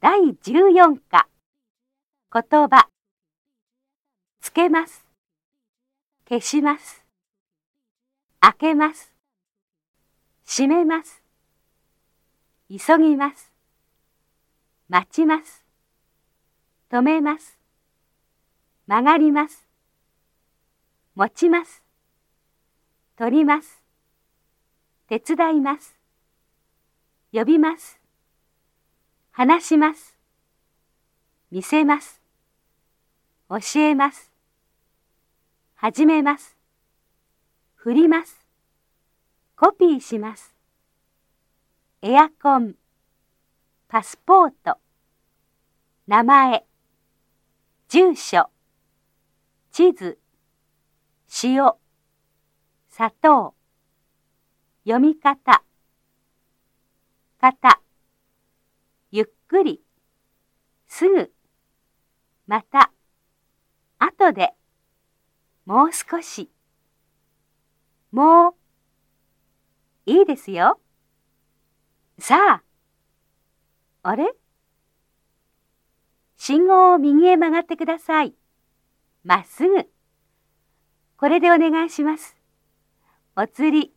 第14課。言葉。つけます。消します。開けます。閉めます。急ぎます。待ちます。止めます。曲がります。持ちます。取ります。手伝います。呼びます。話します。見せます。教えます。始めます。振ります。コピーします。エアコン。パスポート。名前。住所。地図。塩。砂糖。読み方。方ゆっくりすぐまた後でもう少しもういいですよさああれ？信号を右へ曲がってください。まっすぐ。これでお願いします。お釣り